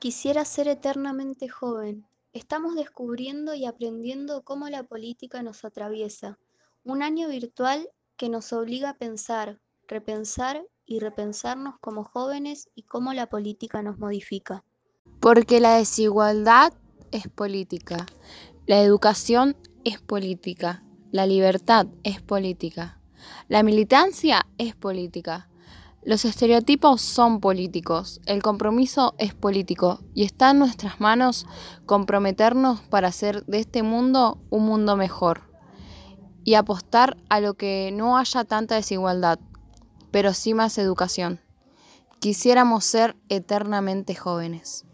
Quisiera ser eternamente joven. Estamos descubriendo y aprendiendo cómo la política nos atraviesa. Un año virtual que nos obliga a pensar, repensar y repensarnos como jóvenes y cómo la política nos modifica. Porque la desigualdad es política, la educación es política, la libertad es política, la militancia es política. Los estereotipos son políticos, el compromiso es político y está en nuestras manos comprometernos para hacer de este mundo un mundo mejor y apostar a lo que no haya tanta desigualdad, pero sí más educación. Quisiéramos ser eternamente jóvenes.